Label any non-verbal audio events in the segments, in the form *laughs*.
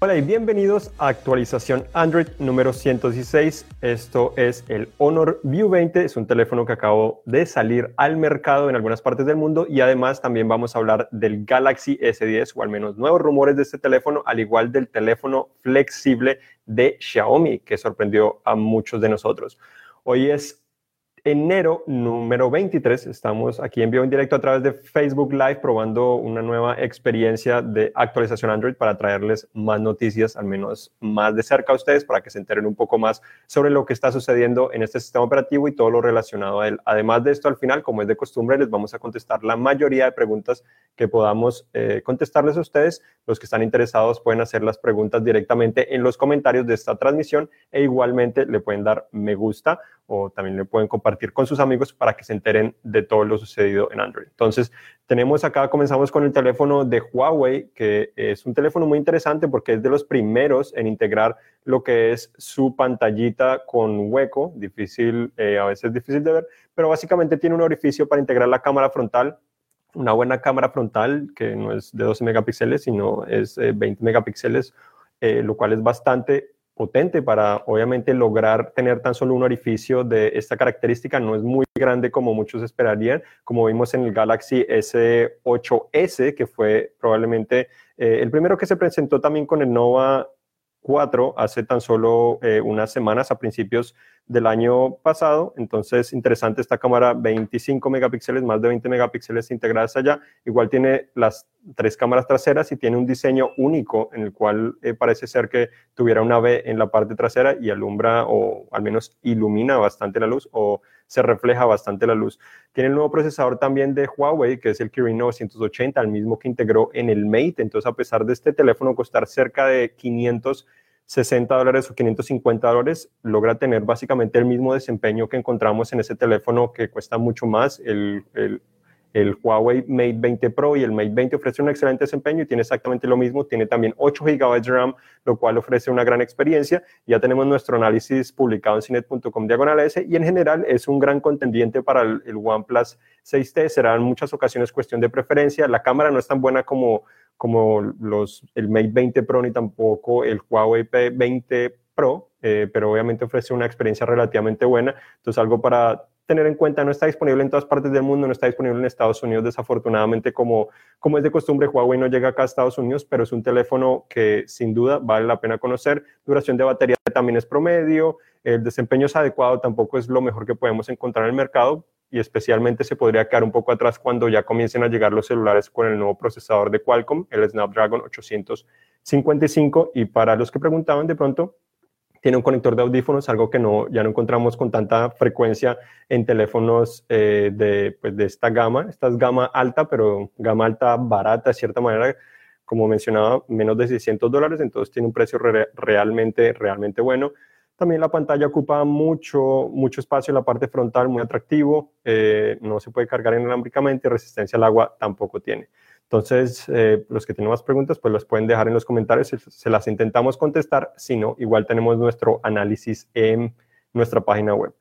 Hola y bienvenidos a actualización Android número 116. Esto es el Honor View 20. Es un teléfono que acabó de salir al mercado en algunas partes del mundo y además también vamos a hablar del Galaxy S10 o al menos nuevos rumores de este teléfono, al igual del teléfono flexible de Xiaomi que sorprendió a muchos de nosotros. Hoy es enero número 23. Estamos aquí en vivo en directo a través de Facebook Live probando una nueva experiencia de actualización Android para traerles más noticias, al menos más de cerca a ustedes, para que se enteren un poco más sobre lo que está sucediendo en este sistema operativo y todo lo relacionado a él. Además de esto, al final, como es de costumbre, les vamos a contestar la mayoría de preguntas que podamos eh, contestarles a ustedes. Los que están interesados pueden hacer las preguntas directamente en los comentarios de esta transmisión e igualmente le pueden dar me gusta o también le pueden compartir con sus amigos para que se enteren de todo lo sucedido en Android. Entonces, tenemos acá, comenzamos con el teléfono de Huawei, que es un teléfono muy interesante porque es de los primeros en integrar lo que es su pantallita con hueco, difícil, eh, a veces difícil de ver, pero básicamente tiene un orificio para integrar la cámara frontal una buena cámara frontal que no es de 12 megapíxeles, sino es 20 eh, megapíxeles, eh, lo cual es bastante potente para obviamente lograr tener tan solo un orificio de esta característica. No es muy grande como muchos esperarían, como vimos en el Galaxy S8S, que fue probablemente eh, el primero que se presentó también con el Nova 4 hace tan solo eh, unas semanas a principios del año pasado. Entonces, interesante esta cámara, 25 megapíxeles, más de 20 megapíxeles integradas allá. Igual tiene las tres cámaras traseras y tiene un diseño único en el cual eh, parece ser que tuviera una B en la parte trasera y alumbra o al menos ilumina bastante la luz o se refleja bastante la luz. Tiene el nuevo procesador también de Huawei, que es el Kirin 980, el mismo que integró en el Mate. Entonces, a pesar de este teléfono costar cerca de 560 dólares o 550 dólares, logra tener básicamente el mismo desempeño que encontramos en ese teléfono que cuesta mucho más, el, el el Huawei Mate 20 Pro y el Mate 20 ofrece un excelente desempeño y tiene exactamente lo mismo. Tiene también 8 GB de RAM, lo cual ofrece una gran experiencia. Ya tenemos nuestro análisis publicado en cinet.com diagonal S y en general es un gran contendiente para el, OnePlus 6T. Será en muchas ocasiones cuestión de preferencia. La cámara no es tan buena como, como los, el Mate 20 Pro ni tampoco el Huawei P20 Pro, eh, pero obviamente ofrece una experiencia relativamente buena. Entonces, algo para tener en cuenta, no está disponible en todas partes del mundo, no está disponible en Estados Unidos, desafortunadamente, como, como es de costumbre, Huawei no llega acá a Estados Unidos, pero es un teléfono que sin duda vale la pena conocer. Duración de batería también es promedio, el desempeño es adecuado, tampoco es lo mejor que podemos encontrar en el mercado y especialmente se podría quedar un poco atrás cuando ya comiencen a llegar los celulares con el nuevo procesador de Qualcomm, el Snapdragon 855. Y para los que preguntaban de pronto, tiene un conector de audífonos, algo que no, ya no encontramos con tanta frecuencia en teléfonos eh, de, pues, de esta gama. Esta es gama alta, pero gama alta barata, de cierta manera, como mencionaba, menos de 600 dólares, entonces tiene un precio realmente, realmente bueno. También la pantalla ocupa mucho, mucho espacio en la parte frontal, muy atractivo, eh, no se puede cargar inalámbricamente, resistencia al agua tampoco tiene. Entonces, eh, los que tienen más preguntas, pues las pueden dejar en los comentarios, se las intentamos contestar, si no, igual tenemos nuestro análisis en nuestra página web.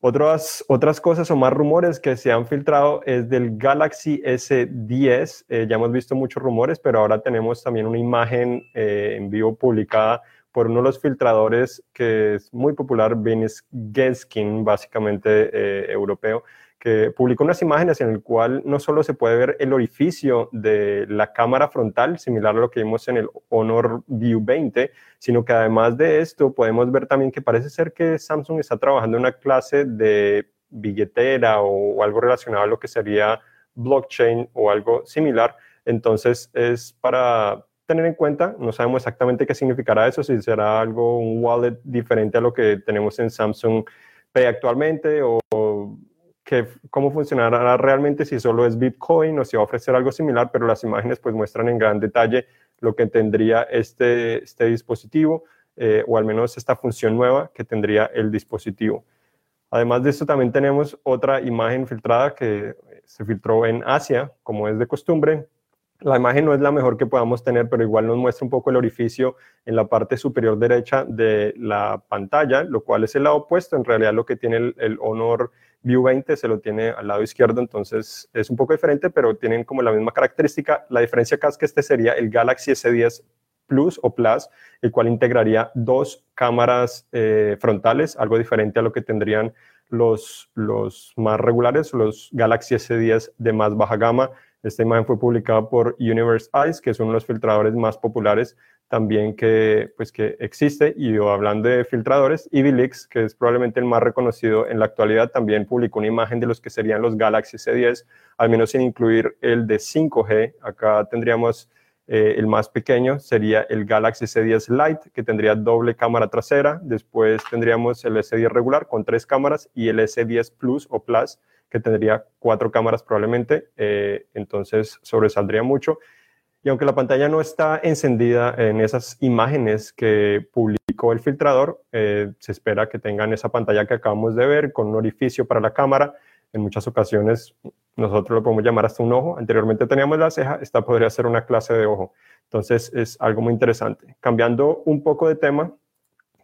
Otras, otras cosas o más rumores que se han filtrado es del Galaxy S10. Eh, ya hemos visto muchos rumores, pero ahora tenemos también una imagen eh, en vivo publicada por uno de los filtradores que es muy popular, Venus Geskin, básicamente europeo, que publicó unas imágenes en el cual no solo se puede ver el orificio de la cámara frontal, similar a lo que vimos en el Honor View 20, sino que además de esto podemos ver también que parece ser que Samsung está trabajando en una clase de billetera o, algo relacionado a lo que sería blockchain o algo similar. Entonces es para tener en cuenta, no sabemos exactamente qué significará eso, si será algo, un wallet diferente a lo que tenemos en Samsung Pay actualmente o que cómo funcionará realmente si solo es Bitcoin o si va a ofrecer algo similar, pero las imágenes pues muestran en gran detalle lo que tendría este, este dispositivo eh, o al menos esta función nueva que tendría el dispositivo. Además de esto también tenemos otra imagen filtrada que se filtró en Asia, como es de costumbre, la imagen no es la mejor que podamos tener, pero igual nos muestra un poco el orificio en la parte superior derecha de la pantalla, lo cual es el lado opuesto. En realidad lo que tiene el, Honor View 20 se lo tiene al lado izquierdo, entonces es un poco diferente, pero tienen como la misma característica. La diferencia acá es que este sería el Galaxy S10 Plus o Plus, el cual integraría dos cámaras eh, frontales, algo diferente a lo que tendrían los, los más regulares, los Galaxy S10 de más baja gama. Esta imagen fue publicada por Universe Eyes, que es uno de los filtradores más populares también que, pues, que existe. Y hablando de filtradores, Evilix, que es probablemente el más reconocido en la actualidad, también publicó una imagen de los que serían los Galaxy S10, al menos sin incluir el de 5G. Acá tendríamos eh, el más pequeño, sería el Galaxy S10 Lite, que tendría doble cámara trasera. Después tendríamos el S10 regular con tres cámaras y el S10 Plus o Plus, que tendría cuatro cámaras probablemente. Eh, entonces sobresaldría mucho. Y aunque la pantalla no está encendida en esas imágenes que publicó el filtrador, eh, se espera que tengan esa pantalla que acabamos de ver con un orificio para la cámara. En muchas ocasiones nosotros lo podemos llamar hasta un ojo. Anteriormente teníamos la ceja, esta podría ser una clase de ojo. Entonces es algo muy interesante. Cambiando un poco de tema,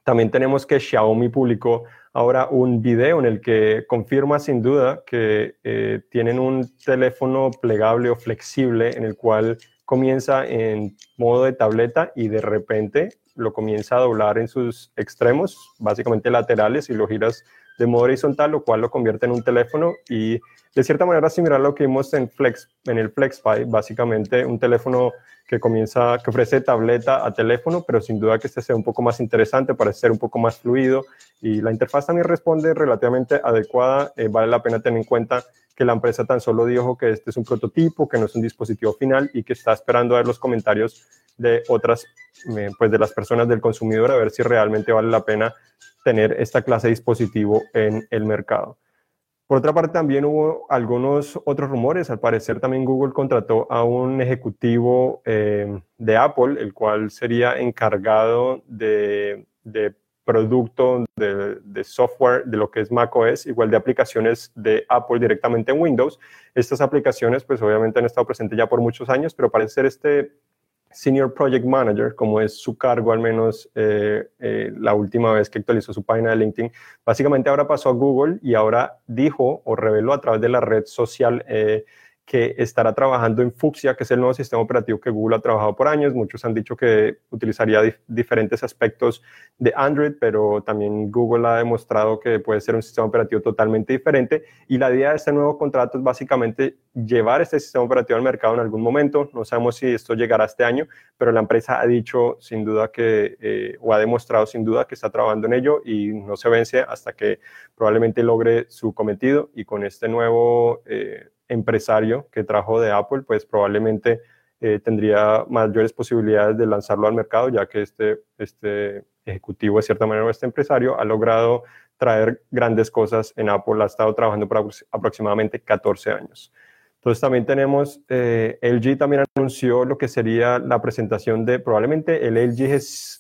también tenemos que Xiaomi publicó ahora un video en el que confirma sin duda que eh, tienen un teléfono plegable o flexible en el cual comienza en modo de tableta y de repente lo comienza a doblar en sus extremos, básicamente laterales, y lo giras de modo horizontal, lo cual lo convierte en un teléfono y de cierta manera similar a lo que vimos en, Flex, en el FlexPy, básicamente un teléfono que comienza, que ofrece tableta a teléfono, pero sin duda que este sea un poco más interesante, para ser un poco más fluido y la interfaz también responde relativamente adecuada. Eh, vale la pena tener en cuenta que la empresa tan solo dijo que este es un prototipo, que no es un dispositivo final y que está esperando a ver los comentarios de otras, eh, pues de las personas del consumidor a ver si realmente vale la pena tener esta clase de dispositivo en el mercado. Por otra parte, también hubo algunos otros rumores. Al parecer, también Google contrató a un ejecutivo eh, de Apple, el cual sería encargado de, producto de, de, software de lo que es macOS, igual de aplicaciones de Apple directamente en Windows. Estas aplicaciones, pues obviamente han estado presentes ya por muchos años, pero parece ser este Senior Project Manager, como es su cargo al menos eh, eh, la última vez que actualizó su página de LinkedIn, básicamente ahora pasó a Google y ahora dijo o reveló a través de la red social eh, que estará trabajando en Fuchsia, que es el nuevo sistema operativo que Google ha trabajado por años. Muchos han dicho que utilizaría diferentes aspectos de Android, pero también Google ha demostrado que puede ser un sistema operativo totalmente diferente. Y la idea de este nuevo contrato es básicamente llevar este sistema operativo al mercado en algún momento. No sabemos si esto llegará este año, pero la empresa ha dicho sin duda que, eh, o ha demostrado sin duda que está trabajando en ello y no se vence hasta que probablemente logre su cometido. Y con este nuevo... Eh, empresario que trajo de Apple, pues probablemente eh, tendría mayores posibilidades de lanzarlo al mercado, ya que este, este ejecutivo, de cierta manera, este empresario, ha logrado traer grandes cosas en Apple, ha estado trabajando por aproximadamente 14 años. Entonces también tenemos, eh, LG también anunció lo que sería la presentación de probablemente el LG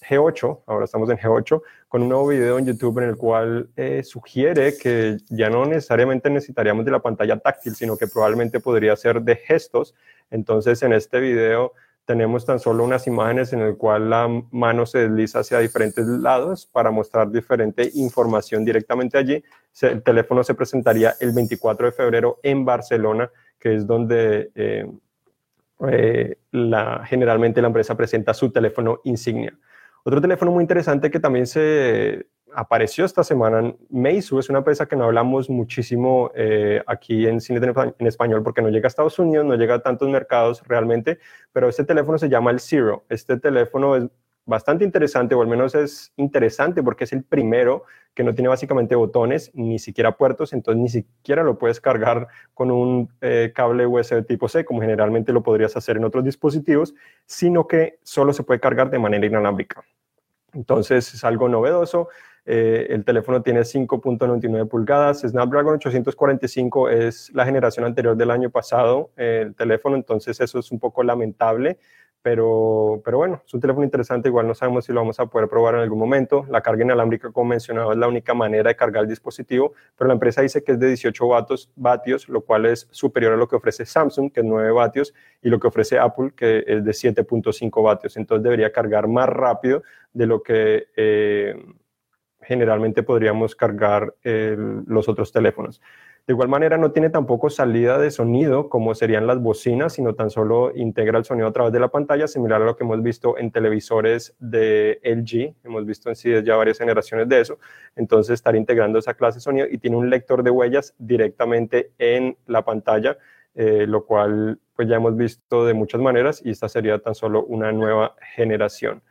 G8, ahora estamos en G8, con un nuevo video en YouTube en el cual eh, sugiere que ya no necesariamente necesitaríamos de la pantalla táctil, sino que probablemente podría ser de gestos. Entonces en este video tenemos tan solo unas imágenes en el cual la mano se desliza hacia diferentes lados para mostrar diferente información directamente allí. El teléfono se presentaría el 24 de febrero en Barcelona que es donde eh, eh, la, generalmente la empresa presenta su teléfono insignia. Otro teléfono muy interesante que también se apareció esta semana, Meizu, es una empresa que no hablamos muchísimo eh, aquí en cine en español porque no llega a Estados Unidos, no llega a tantos mercados realmente, pero este teléfono se llama el Zero. Este teléfono es bastante interesante, o al menos es interesante porque es el primero que no tiene básicamente botones, ni siquiera puertos, entonces ni siquiera lo puedes cargar con un eh, cable USB tipo C, como generalmente lo podrías hacer en otros dispositivos, sino que solo se puede cargar de manera inalámbrica. Entonces es algo novedoso. Eh, el teléfono tiene 5.99 pulgadas. Snapdragon 845 es la generación anterior del año pasado, el teléfono, entonces eso es un poco lamentable pero, pero bueno, es un teléfono interesante, igual no sabemos si lo vamos a poder probar en algún momento. La carga inalámbrica, como mencionado, es la única manera de cargar el dispositivo, pero la empresa dice que es de 18 vatios, lo cual es superior a lo que ofrece Samsung, que es 9 vatios, y lo que ofrece Apple, que es de 7.5 vatios. Entonces debería cargar más rápido de lo que eh, generalmente podríamos cargar los otros teléfonos. De igual manera no tiene tampoco salida de sonido como serían las bocinas, sino tan solo integra el sonido a través de la pantalla, similar a lo que hemos visto en televisores de LG. Hemos visto en sí ya varias generaciones de eso. Entonces estar integrando esa clase de sonido y tiene un lector de huellas directamente en la pantalla, eh, lo cual pues ya hemos visto de muchas maneras y esta sería tan solo una nueva generación.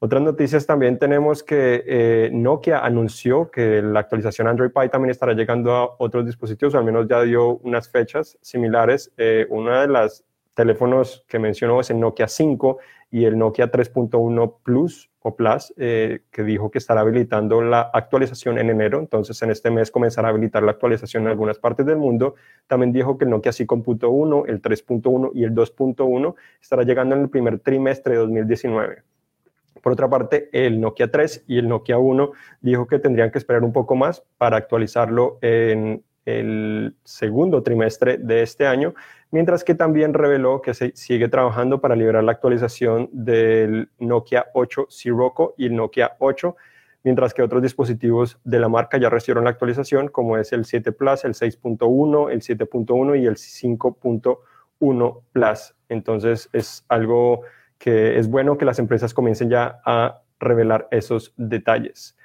Otras noticias también tenemos que eh, Nokia anunció que la actualización Android Pie también estará llegando a otros dispositivos, al menos ya dio unas fechas similares. Eh, una de las teléfonos que mencionó es el Nokia 5 y el Nokia 3.1 Plus o Plus, eh, que dijo que estará habilitando la actualización en enero. Entonces, en este mes comenzará a habilitar la actualización en algunas partes del mundo. También dijo que el Nokia 5.1, el 3.1 y el 2.1 estará llegando en el primer trimestre de 2019. Por otra parte, el Nokia 3 y el Nokia 1 dijo que tendrían que esperar un poco más para actualizarlo en el segundo trimestre de este año, mientras que también reveló que se sigue trabajando para liberar la actualización del Nokia 8 Sirocco y el Nokia 8, mientras que otros dispositivos de la marca ya recibieron la actualización, como es el 7 Plus, el 6.1, el 7.1 y el 5.1 Plus. Entonces es algo que es bueno que las empresas comiencen ya a revelar esos detalles.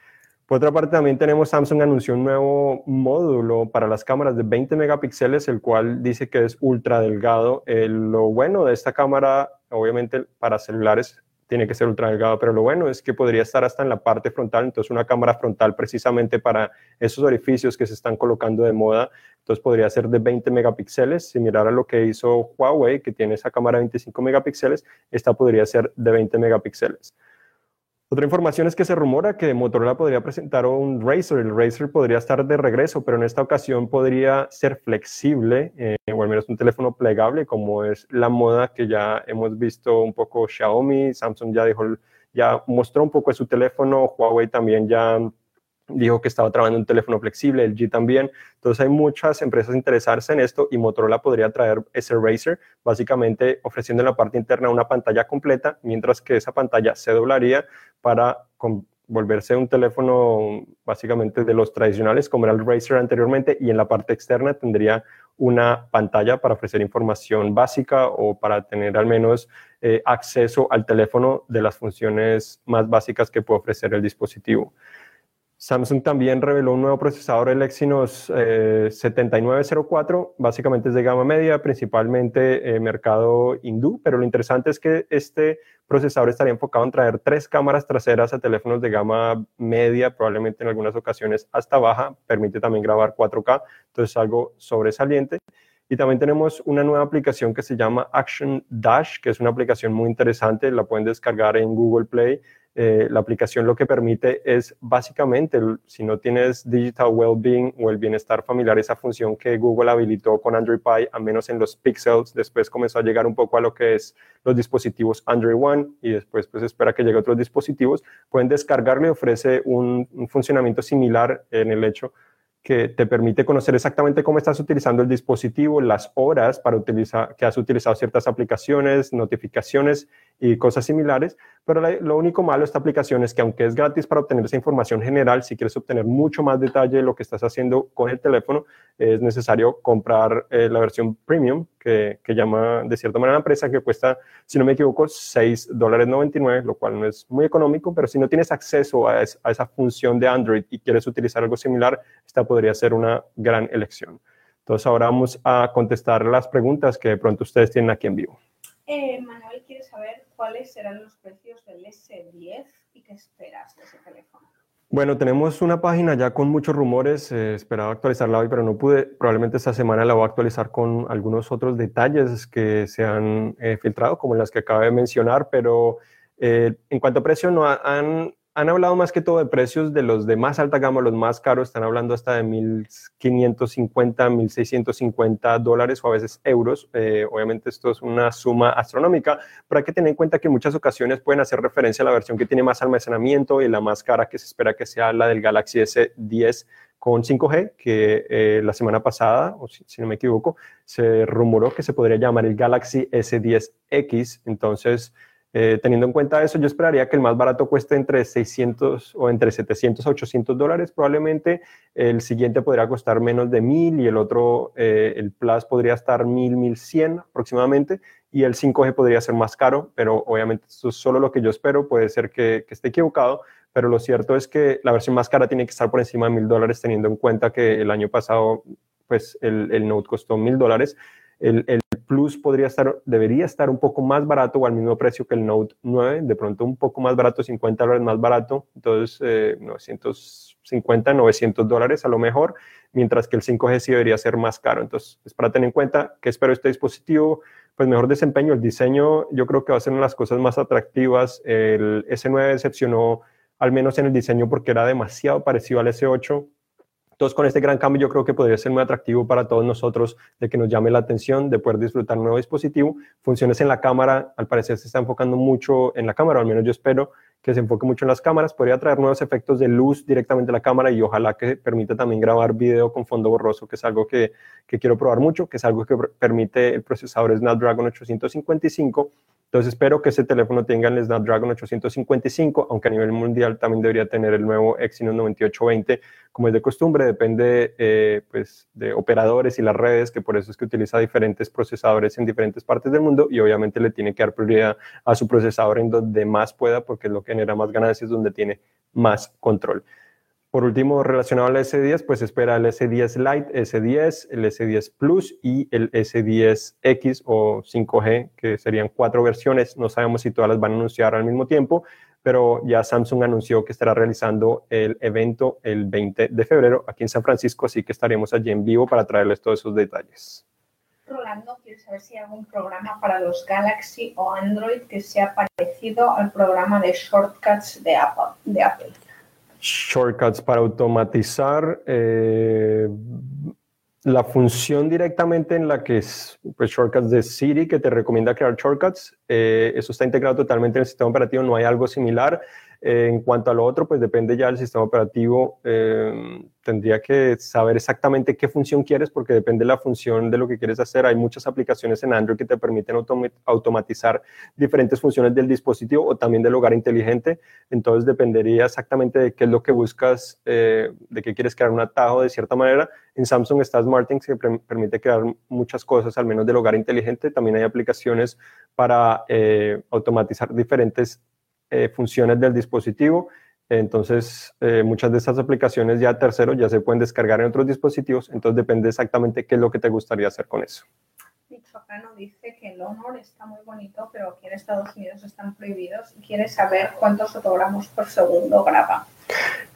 Por otra parte, también tenemos Samsung anunció un nuevo módulo para las cámaras de 20 megapíxeles, el cual dice que es ultra delgado. lo bueno de esta cámara, obviamente para celulares tiene que ser ultra delgado, pero lo bueno es que podría estar hasta en la parte frontal, entonces una cámara frontal precisamente para esos orificios que se están colocando de moda, entonces podría ser de 20 megapíxeles, similar a lo que hizo Huawei, que tiene esa cámara de 25 megapíxeles, esta podría ser de 20 megapíxeles. Otra información es que se rumora que Motorola podría presentar un Razer. El Razer podría estar de regreso, pero en esta ocasión podría ser flexible, eh, o al menos un teléfono plegable, como es la moda que ya hemos visto un poco Xiaomi. Samsung ya dijo, ya mostró un poco de su teléfono. Huawei también ya dijo que estaba trabajando un teléfono flexible, el G también. Entonces hay muchas empresas interesadas en esto y Motorola podría traer ese Razer, básicamente ofreciendo en la parte interna una pantalla completa, mientras que esa pantalla se doblaría para volverse un teléfono básicamente de los tradicionales como era el Razer anteriormente y en la parte externa tendría una pantalla para ofrecer información básica o para tener al menos eh, acceso al teléfono de las funciones más básicas que puede ofrecer el dispositivo. Samsung también reveló un nuevo procesador, el Exynos 7904, eh, básicamente es de gama media, principalmente eh, mercado hindú, pero lo interesante es que este procesador estaría enfocado en traer tres cámaras traseras a teléfonos de gama media, probablemente en algunas ocasiones hasta baja, permite también grabar 4K, entonces algo sobresaliente. Y también tenemos una nueva aplicación que se llama Action Dash, que es una aplicación muy interesante, la pueden descargar en Google Play. Eh, la aplicación lo que permite es básicamente, si no tienes Digital Wellbeing o el bienestar familiar, esa función que Google habilitó con Android Pie, al menos en los Pixels, después comenzó a llegar un poco a lo que es los dispositivos Android One y después pues espera que llegue a otros dispositivos, pueden descargarlo y ofrece un funcionamiento similar en el hecho que te permite conocer exactamente cómo estás utilizando el dispositivo, las horas para utilizar, que has utilizado ciertas aplicaciones, notificaciones y cosas similares. Pero lo único malo de esta aplicación es que aunque es gratis para obtener esa información general, si quieres obtener mucho más detalle de lo que estás haciendo con el teléfono, es necesario comprar eh, la versión premium que, que, llama de cierta manera la empresa, que cuesta, si no me equivoco, 6 dólares 99, lo cual no es muy económico, pero si no tienes acceso a, a esa función de Android y quieres utilizar algo similar, esta podría ser una gran elección. Entonces ahora vamos a contestar las preguntas que de pronto ustedes tienen aquí en vivo. Eh, Manuel quiere saber cuáles serán los precios del S10 y qué esperas de ese teléfono. Bueno, tenemos una página ya con muchos rumores. Eh, esperaba actualizarla hoy, pero no pude. Probablemente esta semana la voy a actualizar con algunos otros detalles que se han eh, filtrado, como las que acabo de mencionar. Pero eh, en cuanto a precio, no han han hablado más que todo de precios de los de más alta gama, los más caros, están hablando hasta de 1.550, 1.650 dólares o a veces euros. Eh, obviamente esto es una suma astronómica, pero hay que tener en cuenta que en muchas ocasiones pueden hacer referencia a la versión que tiene más almacenamiento y la más cara que se espera que sea la del Galaxy S10 con 5G, que eh, la semana pasada, o si, no me equivoco, se rumoró que se podría llamar el Galaxy S10X. Entonces, Eh, teniendo en cuenta eso, yo esperaría que el más barato cueste entre 600 o entre 700 a 800 dólares probablemente. El siguiente podría costar menos de 1000 y el otro, eh, el Plus, podría estar 1000, 1100 aproximadamente. Y el 5G podría ser más caro, pero obviamente eso es solo lo que yo espero. Puede ser que, esté equivocado, pero lo cierto es que la versión más cara tiene que estar por encima de 1000 dólares, teniendo en cuenta que el año pasado pues el, el Note costó 1000 dólares. Plus podría estar, debería estar un poco más barato o al mismo precio que el Note 9, de pronto un poco más barato, 50 dólares más barato, entonces eh, 950, 900 dólares a lo mejor, mientras que el 5G sí debería ser más caro. Entonces, es para tener en cuenta que espero este dispositivo, pues mejor desempeño, el diseño yo creo que va a ser una de las cosas más atractivas. El S9 decepcionó al menos en el diseño porque era demasiado parecido al S8 entonces, con este gran cambio yo creo que podría ser muy atractivo para todos nosotros de que nos llame la atención, de poder disfrutar un nuevo dispositivo. Funciones en la cámara, al parecer se está enfocando mucho en la cámara, al menos yo espero que se enfoque mucho en las cámaras. Podría traer nuevos efectos de luz directamente a la cámara y ojalá que permita también grabar video con fondo borroso, que es algo que, que quiero probar mucho, que es algo que permite el procesador Snapdragon 855 entonces espero que ese teléfono tenga el Snapdragon 855, aunque a nivel mundial también debería tener el nuevo Exynos 9820, como es de costumbre, depende eh, pues, de operadores y las redes, que por eso es que utiliza diferentes procesadores en diferentes partes del mundo y obviamente le tiene que dar prioridad a su procesador en donde más pueda, porque es lo que genera más ganancias, donde tiene más control. Por último, relacionado al S10, pues espera el S10 Lite, S10, el S10 Plus y el S10X o 5G, que serían cuatro versiones. No sabemos si todas las van a anunciar al mismo tiempo, pero ya Samsung anunció que estará realizando el evento el 20 de febrero aquí en San Francisco, así que estaremos allí en vivo para traerles todos esos detalles. Rolando quiere saber si hay algún programa para los Galaxy o Android que sea parecido al programa de shortcuts de Apple. De Apple shortcuts para automatizar eh, la función directamente en la que es pues, shortcuts de Siri que te recomienda crear shortcuts. Eh, eso está integrado totalmente en el sistema operativo, no hay algo similar. Eh, en cuanto a lo otro, pues depende ya del sistema operativo. Eh, tendría que saber exactamente qué función quieres porque depende de la función de lo que quieres hacer. Hay muchas aplicaciones en Android que te permiten automatizar diferentes funciones del dispositivo o también del hogar inteligente. Entonces dependería exactamente de qué es lo que buscas, eh, de qué quieres crear un atajo de cierta manera. En Samsung está SmartThings que permite crear muchas cosas, al menos del hogar inteligente. También hay aplicaciones para automatizar diferentes eh, funciones del dispositivo. Entonces, eh, muchas de estas aplicaciones ya terceros ya se pueden descargar en otros dispositivos. Entonces, depende exactamente qué es lo que te gustaría hacer con eso. Michoacano dice que el Honor está muy bonito, pero aquí en Estados Unidos están prohibidos. Quiere saber cuántos fotogramas por segundo graba.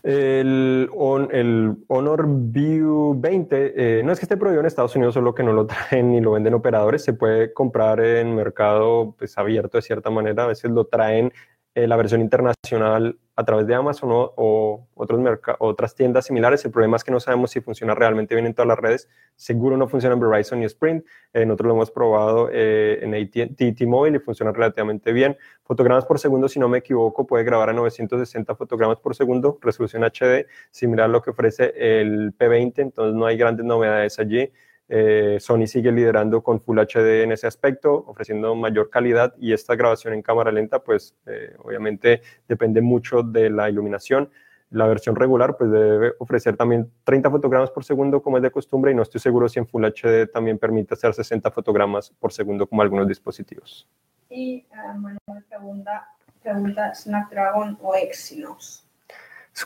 El, el, Honor View 20 eh, no es que esté prohibido en Estados Unidos, solo que no lo *laughs* traen ni lo venden operadores. Se puede comprar en mercado pues, abierto de cierta manera. A veces lo traen eh, la versión internacional a través de Amazon o, otros otras tiendas similares. El problema es que no sabemos si funciona realmente bien en todas las redes. Seguro no funciona en Verizon y Sprint. Eh, nosotros lo hemos probado eh, en AT&T T-Mobile y funciona relativamente bien. Fotogramas por segundo, si no me equivoco, puede grabar a 960 fotogramas por segundo, resolución HD, similar a lo que ofrece el P20, entonces no hay grandes novedades allí. Eh, Sony sigue liderando con Full HD en ese aspecto, ofreciendo mayor calidad y esta grabación en cámara lenta, pues eh, obviamente depende mucho de la iluminación. La versión regular pues debe ofrecer también 30 fotogramas por segundo como es de costumbre y no estoy seguro si en Full HD también permite hacer 60 fotogramas por segundo como algunos dispositivos. Y uh, Manuel pregunta, pregunta Snapdragon o Exynos.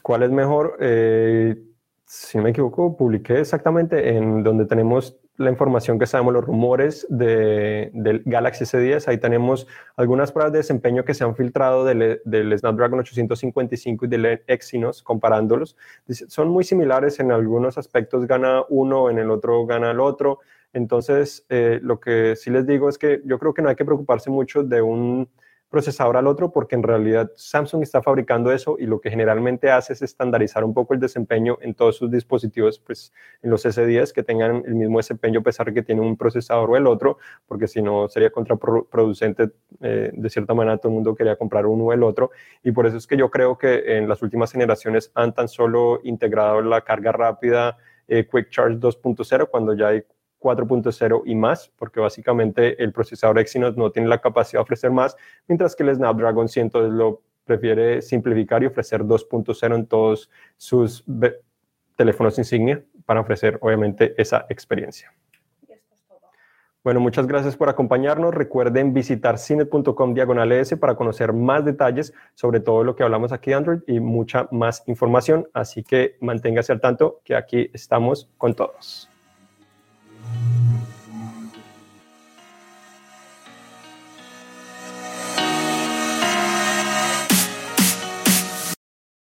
¿Cuál es mejor? Eh, si me equivoco, publiqué exactamente en donde tenemos la información que sabemos, los rumores de, del Galaxy S10. Ahí tenemos algunas pruebas de desempeño que se han filtrado del, del, Snapdragon 855 y del Exynos, comparándolos. Son muy similares en algunos aspectos, gana uno, en el otro gana el otro. Entonces, eh, lo que sí les digo es que yo creo que no hay que preocuparse mucho de un procesador al otro porque en realidad Samsung está fabricando eso y lo que generalmente hace es estandarizar un poco el desempeño en todos sus dispositivos, pues en los S10 que tengan el mismo desempeño a pesar de que tiene un procesador o el otro, porque si no sería contraproducente, eh, de cierta manera todo el mundo quería comprar uno o el otro. Y por eso es que yo creo que en las últimas generaciones han tan solo integrado la carga rápida eh, Quick Charge 2.0 cuando ya hay 4.0 y más, porque básicamente el procesador Exynos no tiene la capacidad de ofrecer más, mientras que el Snapdragon 100 lo prefiere simplificar y ofrecer 2.0 en todos sus teléfonos insignia para ofrecer obviamente esa experiencia. Bueno, muchas gracias por acompañarnos. Recuerden visitar cine.com diagonal e para conocer más detalles sobre todo lo que hablamos aquí de Android y mucha más información. Así que manténgase al tanto que aquí estamos con todos.